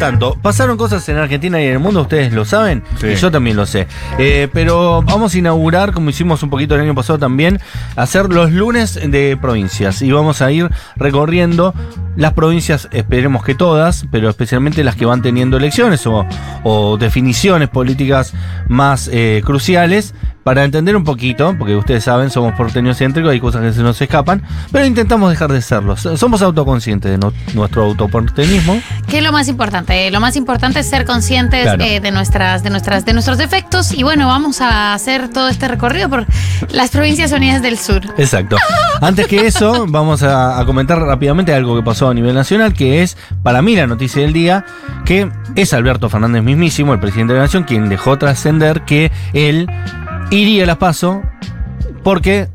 tanto, pasaron cosas en Argentina y en el mundo, ustedes lo saben, Sí. y yo también lo sé. Eh, pero vamos a inaugurar, como hicimos un poquito el año pasado también, hacer los lunes de provincias. Y vamos a ir recorriendo las provincias, esperemos que todas, pero especialmente las que van teniendo elecciones o, o definiciones políticas más eh, cruciales. Para entender un poquito, porque ustedes saben, somos porteños céntricos, hay cosas que se nos escapan, pero intentamos dejar de serlo. Somos autoconscientes de no- nuestro autoporteñismo. ¿Qué es lo más importante? Lo más importante es ser conscientes Claro. eh, de nuestras, de nuestras, de nuestros defectos. Y bueno, vamos a hacer todo este recorrido por las provincias unidas del sur. Exacto. Antes que eso, vamos a, a comentar rápidamente algo que pasó a nivel nacional, que es, para mí, la noticia del día, que es Alberto Fernández mismísimo, el presidente de la Nación, quien dejó trascender que él iría a las PASO porque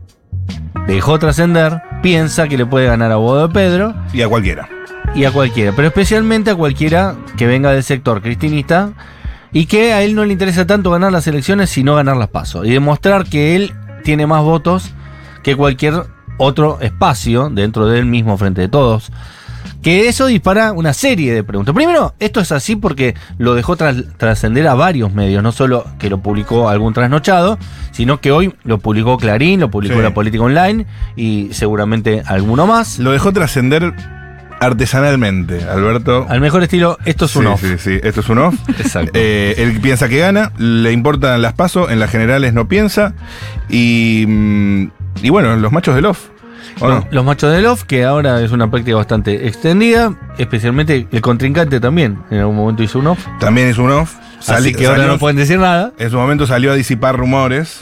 dejó trascender, piensa que le puede ganar a Bodo de Pedro Y a cualquiera. Y a cualquiera, pero especialmente a cualquiera que venga del sector cristinista y que a él no le interesa tanto ganar las elecciones sino ganar las pasos y demostrar que él tiene más votos que cualquier otro espacio dentro del mismo frente de todos. Que eso dispara una serie de preguntas. Primero, esto es así porque lo dejó tras- trascender a varios medios, no solo que lo publicó algún trasnochado, sino que hoy lo publicó Clarín, lo publicó Sí. La Política Online y seguramente alguno más. Lo dejó trascender artesanalmente, Alberto. Al mejor estilo, esto es sí, un off. Sí, sí, esto es un off. Exacto. Eh, él piensa que gana, le importan las pasos, en las generales no piensa. Y, mm, y bueno, los machos del off. Los, machos del off, que ahora es una práctica bastante extendida, especialmente el contrincante también en algún momento hizo un off. También es un off. Así que ahora salió- no pueden decir nada. En su momento salió a disipar rumores.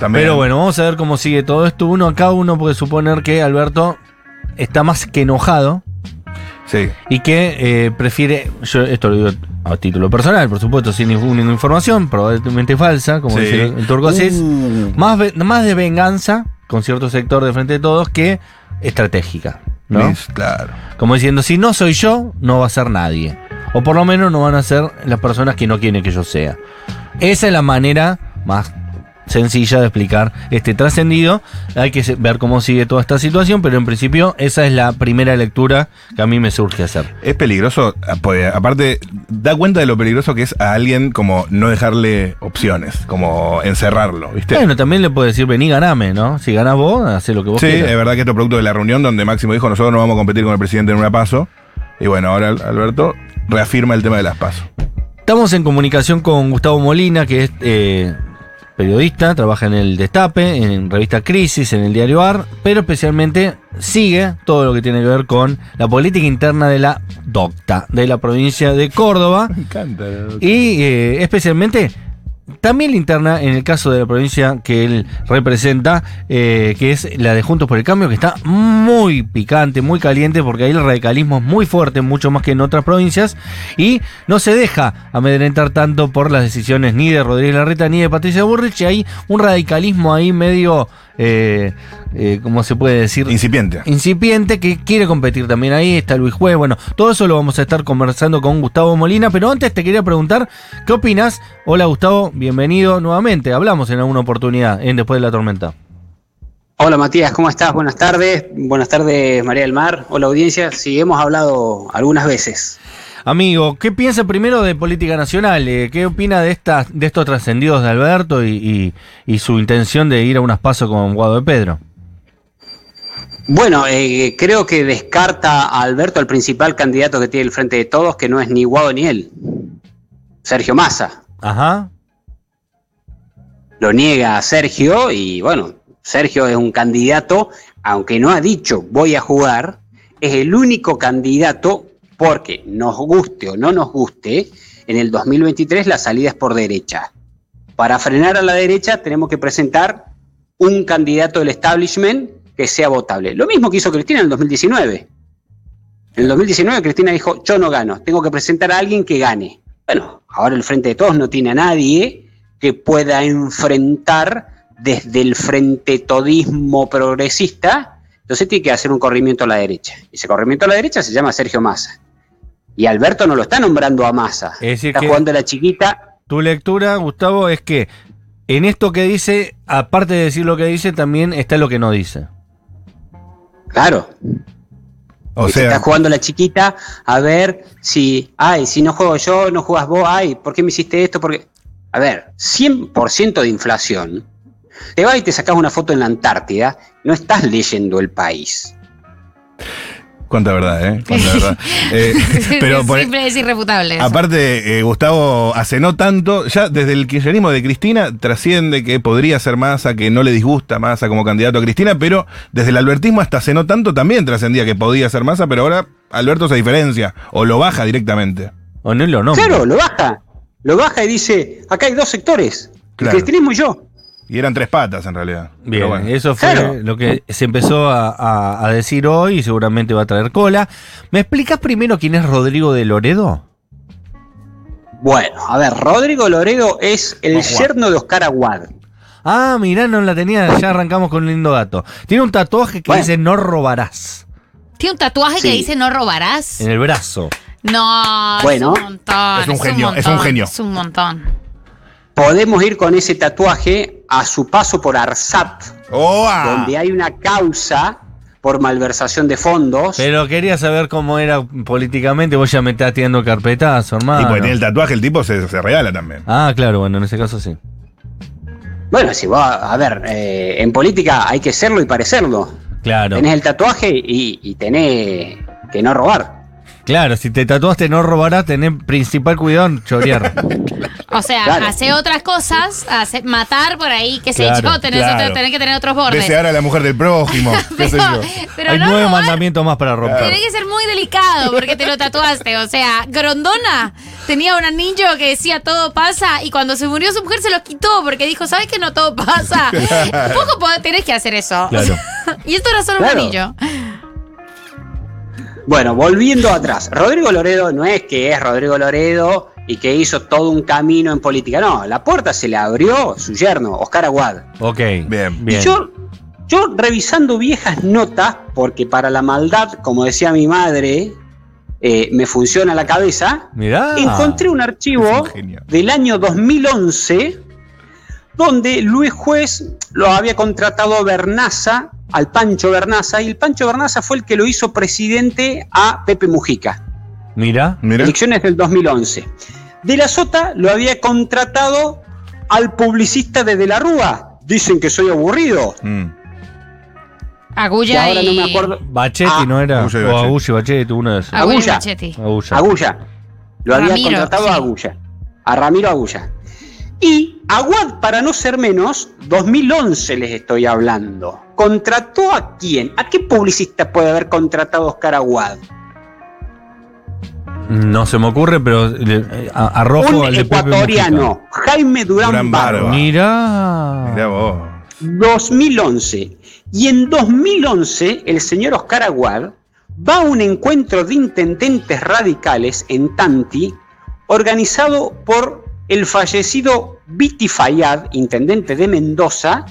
También. Pero bueno, vamos a ver cómo sigue todo esto. Uno acá, uno puede suponer que Alberto está más que enojado Sí. y que eh, prefiere, yo esto lo digo a título personal, por supuesto, sin ninguna información, probablemente falsa, como Sí. dice el turco Uh. más, más de venganza con cierto sector de frente de todos que estratégica. ¿no? Liz, claro. Como diciendo, si no soy yo, no va a ser nadie. O por lo menos no van a ser las personas que no quieren que yo sea. Esa es la manera más sencilla de explicar este trascendido. Hay que ver cómo sigue toda esta situación, pero en principio esa es la primera lectura que a mí me surge hacer. Es peligroso, ah, pues, aparte, da cuenta de lo peligroso que es a alguien como no dejarle opciones, como encerrarlo, ¿viste? Bueno, también le puede decir, vení, ganame, ¿no? Si ganás vos, hacé lo que vos sí, quieras. es verdad que esto es producto de la reunión donde Máximo dijo, nosotros no vamos a competir con el presidente en una paso. Y bueno, ahora Alberto reafirma el tema de las pasos. Estamos en comunicación con Gustavo Molina, que es eh, periodista, trabaja en el Destape, en revista Crisis, en el diario AR, pero especialmente sigue todo lo que tiene que ver con la política interna de la DOCTA, de la provincia de Córdoba, Me encanta. y eh, especialmente también interna en el caso de la provincia que él representa, eh, que es la de Juntos por el Cambio, que está muy picante, muy caliente, porque ahí el radicalismo es muy fuerte, mucho más que en otras provincias, y no se deja amedrentar tanto por las decisiones ni de Rodríguez Larreta ni de Patricia Burrich, y hay un radicalismo ahí medio, eh, eh, ¿cómo se puede decir? Incipiente. incipiente que quiere competir también ahí, está Luis Juez, bueno, todo eso lo vamos a estar conversando con Gustavo Molina, pero antes te quería preguntar, ¿qué opinas? Hola Gustavo, bienvenido nuevamente, hablamos en alguna oportunidad en Después de la Tormenta. Hola Matías, ¿cómo estás? Buenas tardes. Buenas tardes María del Mar. Hola audiencia. Sí, hemos hablado algunas veces. Amigo, ¿qué piensa primero de política nacional? Eh, ¿Qué opina de estas, de estos trascendidos de Alberto y, y- y su intención de ir a unas pasos con Guado de Pedro? Bueno, eh, creo que descarta a Alberto, el principal candidato que tiene el Frente de Todos, que no es ni Guado ni él. Sergio Massa. Ajá. Lo niega a Sergio y bueno, Sergio es un candidato, aunque no ha dicho voy a jugar, es el único candidato porque nos guste o no nos guste, en el 2023 la salida es por derecha. Para frenar a la derecha tenemos que presentar un candidato del establishment que sea votable. Lo mismo que hizo Cristina en el 2019. En el 2019 Cristina dijo, yo no gano, tengo que presentar a alguien que gane. Bueno, ahora el Frente de Todos no tiene a nadie que pueda enfrentar desde el frente todismo progresista, entonces tiene que hacer un corrimiento a la derecha. Y ese corrimiento a la derecha se llama Sergio Massa. Y Alberto no lo está nombrando a Massa. Es decir está jugando a la chiquita. Tu lectura, Gustavo, es que En esto que dice, aparte de decir lo que dice, también está lo que no dice. Claro. O sea, está jugando la chiquita a ver si, ay, si no juego yo, no jugas vos, ay, ¿por qué me hiciste esto? Porque, a ver, 100% de inflación. Te vas y te sacas una foto en la Antártida, no estás leyendo el país. Cuánta verdad, ¿eh? Cuánta verdad. Eh, pero por- Siempre es irrefutable. eso. Aparte, eh, Gustavo hace no tanto, ya desde el kirchnerismo de Cristina trasciende que podría ser Massa, que no le disgusta Massa como candidato a Cristina, pero desde el albertismo hasta hace no tanto también trascendía que podía ser Massa, pero ahora Alberto se diferencia o lo baja directamente. O no lo nombra. Claro, lo baja. Lo baja y dice, acá hay dos sectores, Claro. el cristianismo y yo. Y eran tres patas en realidad. Bien, bueno. eso fue Claro. lo que se empezó a, a- a decir hoy y seguramente va a traer cola. ¿Me explicas primero quién es Rodrigo de Loredo? Bueno, a ver, Rodrigo Loredo es el yerno de Oscar Aguad. Ah, mirá, no la tenía, ya arrancamos con un lindo dato. Tiene un tatuaje que Bueno. dice no robarás Tiene un tatuaje que dice no robarás. en el brazo. No, Bueno. es un montón. Es un genio, es montón, un genio. Es un montón. Podemos ir con ese tatuaje a su paso por Arsat, ¡Oa! donde hay una causa por malversación de fondos. Pero quería saber cómo era políticamente, vos ya me estás tirando carpetazo, hermano. Y porque tiene el tatuaje, el tipo se, se regala también. Ah, claro, bueno, en ese caso sí. Bueno, si vos, a ver, eh, en política hay que serlo y parecerlo. Claro. Tenés el tatuaje y, y tenés que no robar. Claro, si te tatuaste no robarás, tenés principal cuidado en chorear. O sea, Claro. hace otras cosas, hace, matar por ahí, qué sé Claro, yo, tenés, claro. otro- tenés que tener otros bordes. Desear a la mujer del prójimo, qué sé Pero, yo. pero Hay no nueve robar, mandamientos más para romper. Tiene que ser muy delicado porque te lo tatuaste. O sea, Grondona tenía un anillo que decía todo pasa y cuando se murió su mujer se lo quitó porque dijo, ¿sabes que no todo pasa? Un poco tenés que hacer eso. Claro. y esto era solo Claro. un anillo. Bueno, volviendo atrás, Rodrigo Loredo no es que es Rodrigo Loredo y que hizo todo un camino en política. No, la puerta se le abrió su yerno, Oscar Aguad. Ok. Bien. Y Bien. yo, yo revisando viejas notas, porque para la maldad, como decía mi madre, eh, me funciona la cabeza, Mirá. encontré un archivo del año 2011 donde Luis Juez lo había contratado a Bernaza, al Pancho Bernaza, y el Pancho Bernaza fue el que lo hizo presidente a Pepe Mujica. Mirá. Mira. Elecciones del 2011. De la Sota lo había contratado al publicista de De la Rúa. Dicen que soy aburrido. Mm. Agulla ahora y... no me acuerdo. Bachetti Ah, no era. Agulla y o Bachetti. Agulla y Bachetti, uno de esos. Agulla Agulla. Bachetti. Agulla. Agulla. Lo había Ramiro, contratado sí. a Agulla. A Ramiro Agulla. Y Aguad, para no ser menos, 2011 les estoy hablando. ¿Contrató a quién? ¿A qué publicista puede haber contratado Oscar Aguad? No se me ocurre, pero a, arrojo Un al de Pepe ecuatoriano, Jaime Durán, Durán Barba. Barba. Mujica. Mirá. Mirá vos. 2011. Y en 2011, el señor Oscar Aguad va a un encuentro de intendentes radicales en Tanti, organizado por el fallecido Viti Fayad, intendente de Mendoza,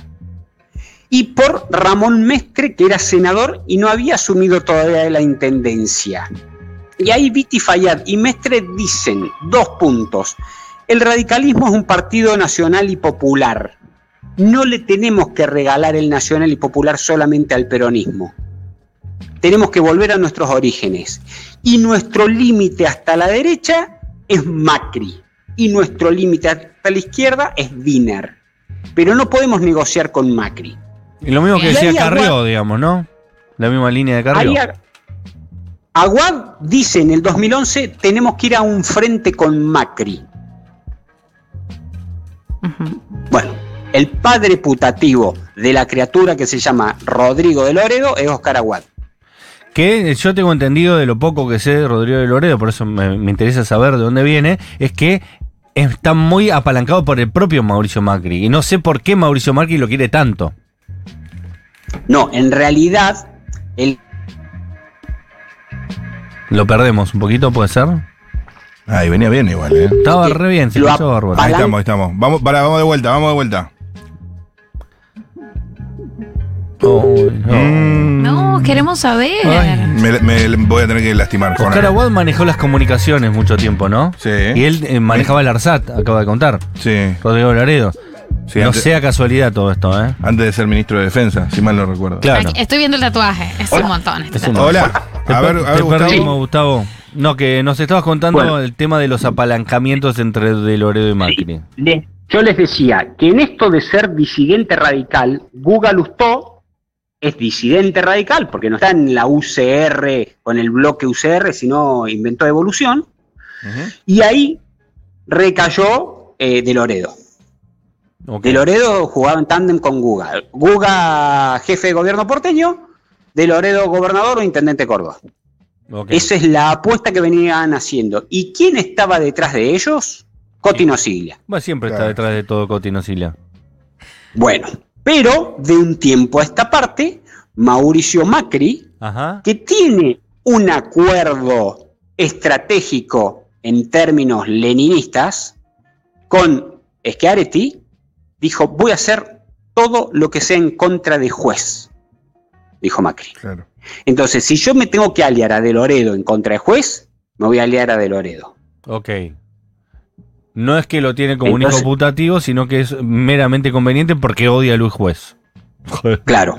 y por Ramón Mescre, que era senador y no había asumido todavía la intendencia. Y ahí Viti Fayad y Mestre dicen dos puntos. El radicalismo es un partido nacional y popular no le tenemos que regalar el nacional y popular solamente al peronismo. Tenemos que volver a nuestros orígenes. Y nuestro límite hasta la derecha es Macri. Y nuestro límite hasta la izquierda es Wiener. Pero no podemos negociar con Macri. Y lo mismo que Y decía Carrió, Aguad- digamos, ¿no? La misma línea de Carrió. Aguad dice en el 2011, tenemos que ir a un frente con Macri. Bueno, el padre putativo de la criatura que se llama Rodrigo de Loredo es Oscar Aguad. Que yo tengo entendido de lo poco que sé de Rodrigo de Loredo, por eso me, me interesa saber de dónde viene, es que está muy apalancado por el propio Mauricio Macri. Y no sé por qué Mauricio Macri lo quiere tanto. No, en realidad, el Lo perdemos un poquito, puede ser. Ay, venía bien igual, ¿eh? Estaba re bien, se lo escuchó bárbaro. Ahí estamos, ahí estamos. Vamos, para, vamos de vuelta, vamos de vuelta. Oh, no. Mm. Queremos saber. Ay. Me, me voy a tener que lastimar con Oscar Aguad manejó las comunicaciones mucho tiempo, ¿no? Sí. Y él eh, manejaba el ARSAT, acaba de contar. Sí. Rodrigo Laredo. Sí, no antes, sea casualidad todo esto, ¿eh? antes de ser ministro de Defensa, si mal no recuerdo. Claro. Aquí- Estoy viendo el tatuaje. Es un montón. este Es un- tatuaje. Hola. Te, A ver, a ver, te Gustavo. perdimos, Gustavo. No, que nos estabas contando Bueno. el tema de los apalancamientos entre De Loredo y Macri. Yo les decía que en esto de ser disidente radical, Guga Lustó es disidente radical porque no está en la UCR con el bloque UCR, sino inventó evolución, y ahí recayó eh, de Loredo. De Loredo jugaba en tándem con Guga. Guga, jefe de gobierno porteño, De Loredo, gobernador o intendente de Córdoba. Ok. Esa es la apuesta que venían haciendo. ¿Y quién estaba detrás de ellos? Cotino Siglia. Bueno, siempre está detrás de todo Cotino Silia. Bueno, pero de un tiempo a esta parte, Mauricio Macri, Ajá. que tiene un acuerdo estratégico en términos leninistas con Schiaretti, dijo, voy a hacer todo lo que sea en contra de juez, dijo Macri. Claro. Entonces, si yo me tengo que aliar a De Loredo en contra de juez, me voy a aliar a De Loredo. Ok. No es que lo tiene como un Entonces- hijo putativo, sino que es meramente conveniente porque odia a Luis Juez. Claro.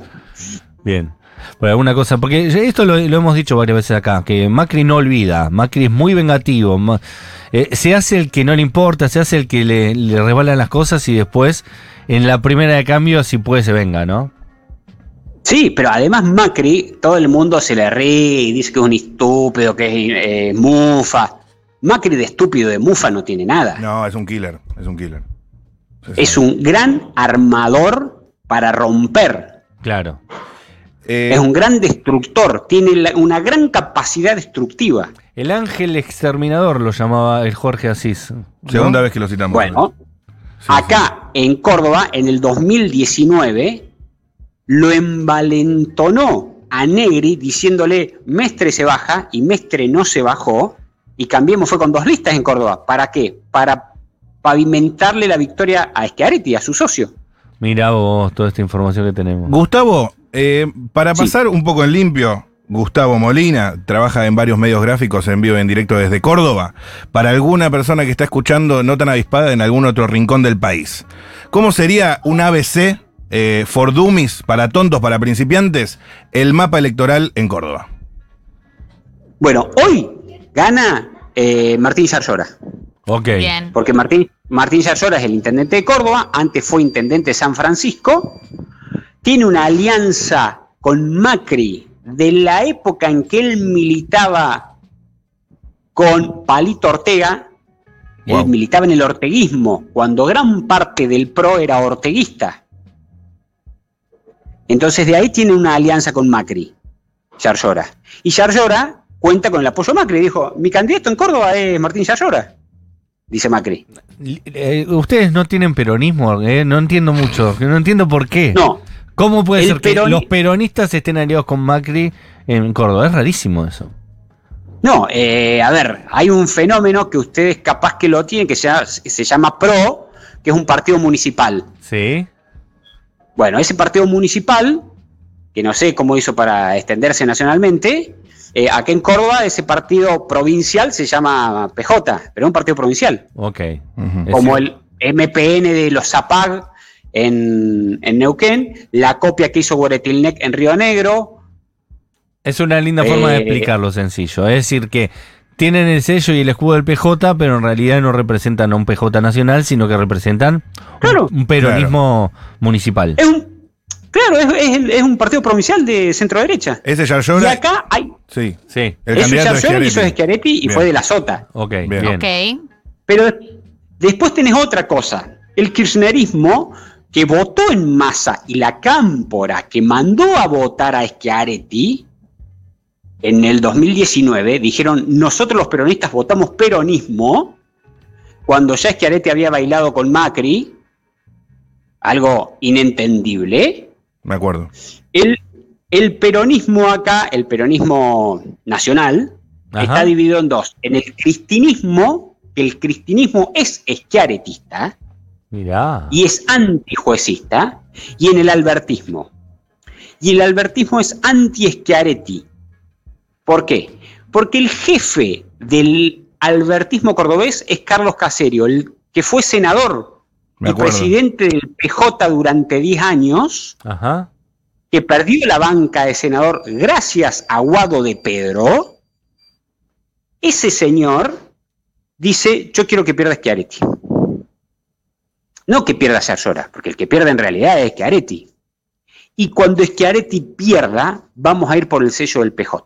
Bien. Por alguna cosa, porque esto lo, lo hemos dicho varias veces acá, que Macri no olvida, Macri es muy vengativo, ma- eh, se hace el que no le importa, se hace el que le, le rebalan las cosas y después en la primera de cambio si puede se venga, ¿no? Sí, pero además Macri, todo el mundo se le ríe y dice que es un estúpido, que es eh, mufa. Macri de estúpido de mufa no tiene nada. No, es un killer. Es un killer. Es un gran armador para romper. Claro. Eh, Es un gran destructor. Tiene la- una gran capacidad destructiva. El ángel exterminador lo llamaba el Jorge Asís. ¿no? segunda vez que lo citamos. Bueno, Sí, acá en Córdoba, en el 2019, lo envalentonó a Negri diciéndole, Mestre se baja y Mestre no se bajó. Y Cambiemos fue con dos listas en Córdoba. ¿Para qué? Para pavimentarle la victoria a Schiaretti, a su socio. Mira vos toda esta información que tenemos. Gustavo, eh, para Sí. pasar un poco en limpio, Gustavo Molina trabaja en varios medios gráficos en vivo y en directo desde Córdoba. Para alguna persona que está escuchando no tan avispada en algún otro rincón del país, ¿cómo sería un ABC eh, for dummies, para tontos, para principiantes, el mapa electoral en Córdoba? Bueno, hoy gana eh, Martín Yarlora. Ok. Bien. Porque Martín, Martín Yarlora es el intendente de Córdoba, antes fue intendente de San Francisco, tiene una alianza con Macri de la época en que él militaba con Palito Ortega, Wow. él militaba en el orteguismo, cuando gran parte del PRO era orteguista. Entonces de ahí tiene una alianza con Macri, Yarlora. Y Yarlora cuenta con el apoyo de Macri, dijo, mi candidato en Córdoba es Martín Yarlora, dice Macri. Eh, Ustedes no tienen peronismo, eh, no entiendo mucho, no entiendo por qué. No, ¿Cómo puede ser que los peronistas estén aliados con Macri en Córdoba? Es rarísimo eso. No, eh, a ver, hay un fenómeno que ustedes capaz que lo tienen, que se, se llama PRO, que es un partido municipal. ¿Sí? Bueno, ese partido municipal, que no sé cómo hizo para extenderse nacionalmente, eh, acá en Córdoba ese partido provincial se llama PJ, pero es un partido provincial, Ok. Como el MPN de los ZAPAG en, en Neuquén, la copia que hizo Guaretilnec en Río Negro, Es una linda forma de Eh, explicarlo sencillo. Es decir, que tienen el sello y el escudo del PJ, pero en realidad no representan a un PJ nacional, sino que representan Claro. un, peronismo municipal. es un, claro, es, es- es un partido provincial de centro derecha. Ese Y Yarlora. acá hay, Sí. Sí, El eso es candidato es Yarlora y eso es Schiaretti. Y Bien. fue de la Sota. ok, Bien. bien. Ok. Pero después tenés otra cosa. El kirchnerismo que votó en masa y la cámpora que mandó a votar a Schiaretti en el 2019 dijeron nosotros los peronistas votamos peronismo cuando ya Schiaretti había bailado con Macri, algo inentendible. Me acuerdo. El, el peronismo acá, el peronismo nacional, Ajá. está dividido en dos. En el cristinismo, que el cristinismo es eschiaretista Mirá. y es antijuecista, y en el albertismo. Y el albertismo es anti-Schiaretti. ¿Por qué? Porque el jefe del albertismo cordobés es Carlos Caserio, el que fue senador Acuerdo. presidente del PJ durante 10 años, Ajá. que perdió la banca de senador gracias a Guado de Pedro, ese señor dice, yo quiero que pierda Schiaretti. No que pierda Sarsora, porque el que pierde en realidad es Schiaretti. Y cuando Schiaretti pierda, vamos a ir por el sello del PJ.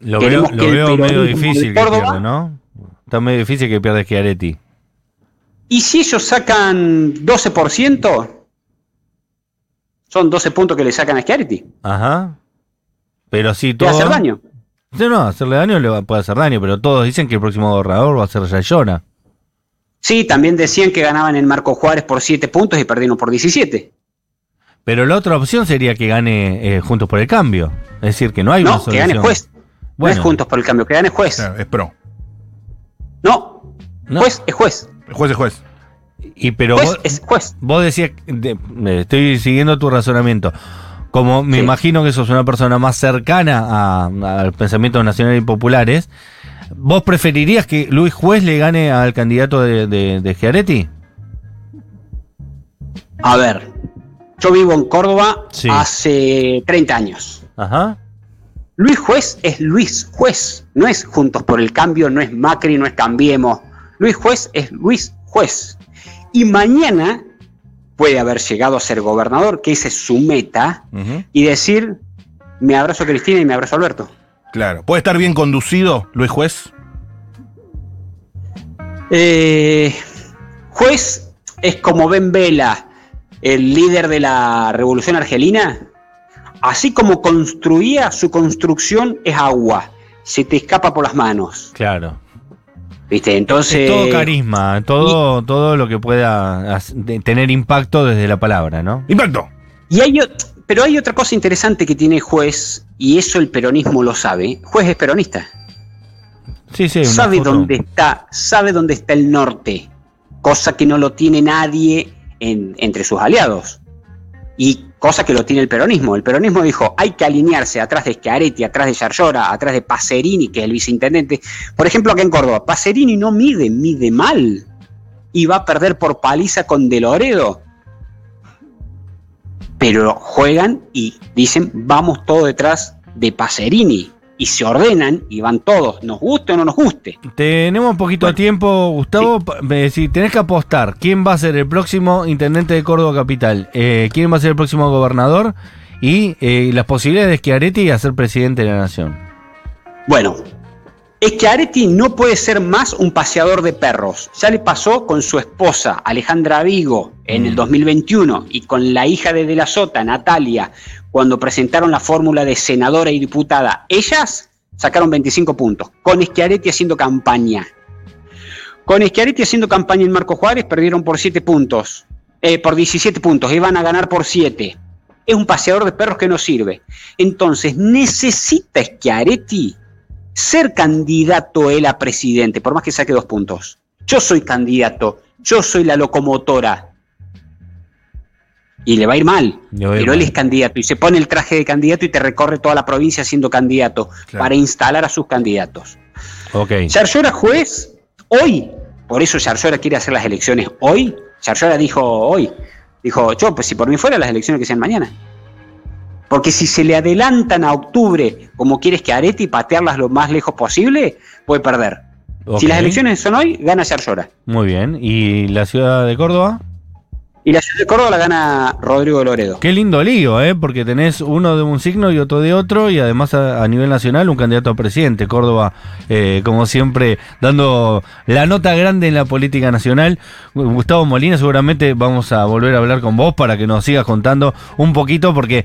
Lo veo, Queremos lo el veo medio difícil que pierda, ¿no? Está medio difícil que pierda Schiaretti. Y si ellos sacan 12%, son 12 puntos que le sacan a Schiaretti. Ajá. Pero sí, ¿Te todo. va a hacer daño? No, no, hacerle daño le va- puede hacer daño, pero todos dicen que el próximo gobernador va a ser Yayona. Sí, también decían que ganaban en Marco Juárez por 7 puntos y perdieron por 17. Pero la otra opción sería que gane eh, Juntos por el Cambio. Es decir, que no hay una No, que solución. gane juez. No Bueno. es juntos por el cambio, que gane juez. Claro, es pro. No, No. juez es juez. Juez es juez. Y pero Juez vos, es juez. vos decías, de- estoy siguiendo tu razonamiento. Como me Sí. imagino que sos una persona más cercana a, a los pensamientos nacionales y populares, ¿vos preferirías que Luis Juez le gane al candidato de, de, de Schiaretti? A ver, yo vivo en Córdoba Sí. hace 30 años. Ajá. Luis Juez es Luis Juez, no es Juntos por el Cambio, no es Macri, no es Cambiemos. Luis Juez es Luis Juez. Y mañana puede haber llegado a ser gobernador, que esa es su meta, y decir, me abrazo Cristina y me abrazo Alberto. Claro. ¿Puede estar bien conducido, Luis Juez? Eh, juez es como Ben Vela, el líder de la revolución argelina. Así como construía, su construcción es agua. Se te escapa por las manos. Claro. ¿Viste? Entonces. es todo carisma, todo, todo lo que pueda tener impacto desde la palabra, ¿no? ¡Impacto! Y hay, pero hay otra cosa interesante que tiene juez, y eso el peronismo lo sabe. Juez es peronista. Sí, sí. sabe foto. dónde está, sabe dónde está el norte, cosa que no lo tiene nadie en- entre sus aliados. Y cosa que lo tiene el peronismo. El peronismo dijo, hay que alinearse atrás de Schiaretti, atrás de Yarlora, atrás de Pacerini, que es el viceintendente. Por ejemplo, acá en Córdoba, Pacerini no mide, mide mal. Y va a perder por paliza con De Loredo. Pero juegan y dicen, vamos todos detrás de Pacerini. Y se ordenan y van todos, nos guste o no nos guste. Tenemos un poquito de tiempo, Gustavo. me- Si tenés que apostar, ¿quién va a ser el próximo intendente de Córdoba Capital? Eh, ¿Quién va a ser el próximo gobernador? Y eh, las posibilidades de Schiaretti a ser presidente de la nación. Bueno, Schiaretti no puede ser más un paseador de perros. Ya le pasó con su esposa, Alejandra Vigo, en el 2021, y con la hija de De la Sota, Natalia, cuando presentaron la fórmula de senadora y diputada. Ellas sacaron 25 puntos, con Schiaretti haciendo campaña. Con Schiaretti haciendo campaña en Marco Juárez perdieron por 7 puntos, eh, por 17 puntos, iban a ganar por 7. Es un paseador de perros que no sirve. Entonces, necesita Schiaretti ser candidato él a presidente, por más que saque dos puntos. Yo soy candidato, yo soy la locomotora. Y le va a ir mal, pero él es candidato y se pone el traje de candidato y te recorre toda la provincia siendo candidato Claro. para instalar a sus candidatos. Ok. Yarlora juez, hoy, por eso Yarlora quiere hacer las elecciones hoy. Yarlora dijo hoy, dijo, yo, pues si por mí fuera las elecciones que sean mañana. Porque si se le adelantan a octubre, como quieres que Areti patearlas lo más lejos posible, puede perder. Si las elecciones son hoy, gana Yarlora. Muy bien. ¿Y la ciudad de Córdoba? Y la ciudad de Córdoba la gana Rodrigo Loredo. Qué lindo lío, ¿eh? Porque tenés uno de un signo y otro de otro, y además a, nivel nacional un candidato a presidente. Córdoba, eh, como siempre, dando la nota grande en la política nacional. Gustavo Molina, seguramente vamos a volver a hablar con vos para que nos sigas contando un poquito, porque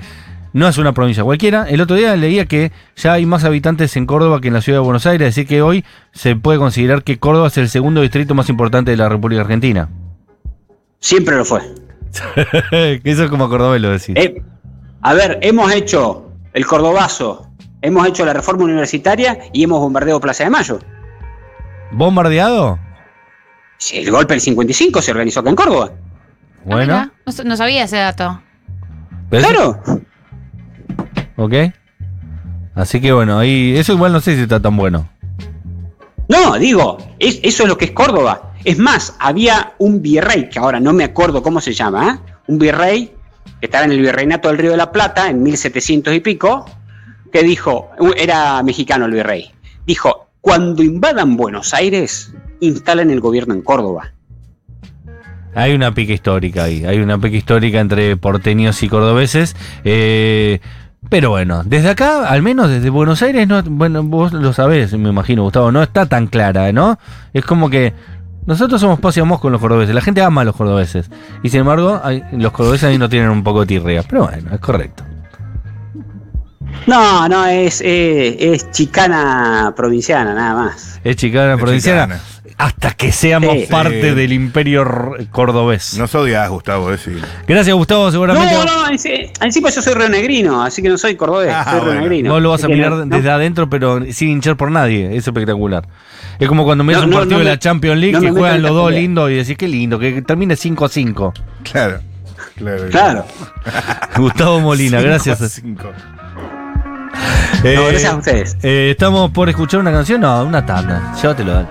no es una provincia cualquiera. El otro día leía que ya hay más habitantes en Córdoba que en la ciudad de Buenos Aires, así que hoy se puede considerar que Córdoba es el segundo distrito más importante de la República Argentina. Siempre lo fue. que eso es como Córdoba lo decís. Eh, a ver, hemos hecho el Cordobazo, hemos hecho la reforma universitaria y hemos bombardeado Plaza de Mayo. ¿Bombardeado? Si El golpe del 55 se organizó acá en Córdoba. Ah, Bueno. mira, no, sabía ese dato. Claro. Ok. Así que bueno, ahí eso igual no sé si está tan bueno. No, digo, es- eso es lo que es Córdoba. Es más, había un virrey, que ahora no me acuerdo cómo se llama, ¿eh? un virrey que estaba en el virreinato del Río de la Plata en 1700 y pico, que dijo, era mexicano el virrey, dijo, cuando invadan Buenos Aires, instalen el gobierno en Córdoba. Hay una pica histórica ahí, hay una pica histórica entre porteños y cordobeses. eh, pero bueno, desde acá, al menos desde Buenos Aires, no, bueno, vos lo sabés, me imagino, Gustavo, no está tan clara, ¿no? Es como que nosotros somos paz y amor con los cordobeses, la gente ama a los cordobeses. Y sin embargo, hay- los cordobeses ahí no tienen un poco de tirria. Pero bueno, es correcto. No, no, es, eh, es chicana provinciana, nada más. Es chicana Es provinciana. chicana. Hasta que seamos Sí. parte Sí. del imperio cordobés. Nos odias, Gustavo, decir. Gracias, Gustavo, seguramente. No, no, enci- encima yo soy rionegrino, así que no soy cordobés, Ah, soy bueno. rionegrino. Vos lo vas a mirar no- no- desde adentro, pero sin hinchar por nadie. Es espectacular. Es como cuando miras No, un no, partido no de la Champions League no que juegan los dos lindos y decís qué lindo, que termine 5 a 5. Claro. Claro. Claro. Gustavo Molina, Cinco a gracias. cinco. Eh, No, gracias a ustedes. eh, estamos por escuchar una canción, no, una tanda. Llévatelo. dale.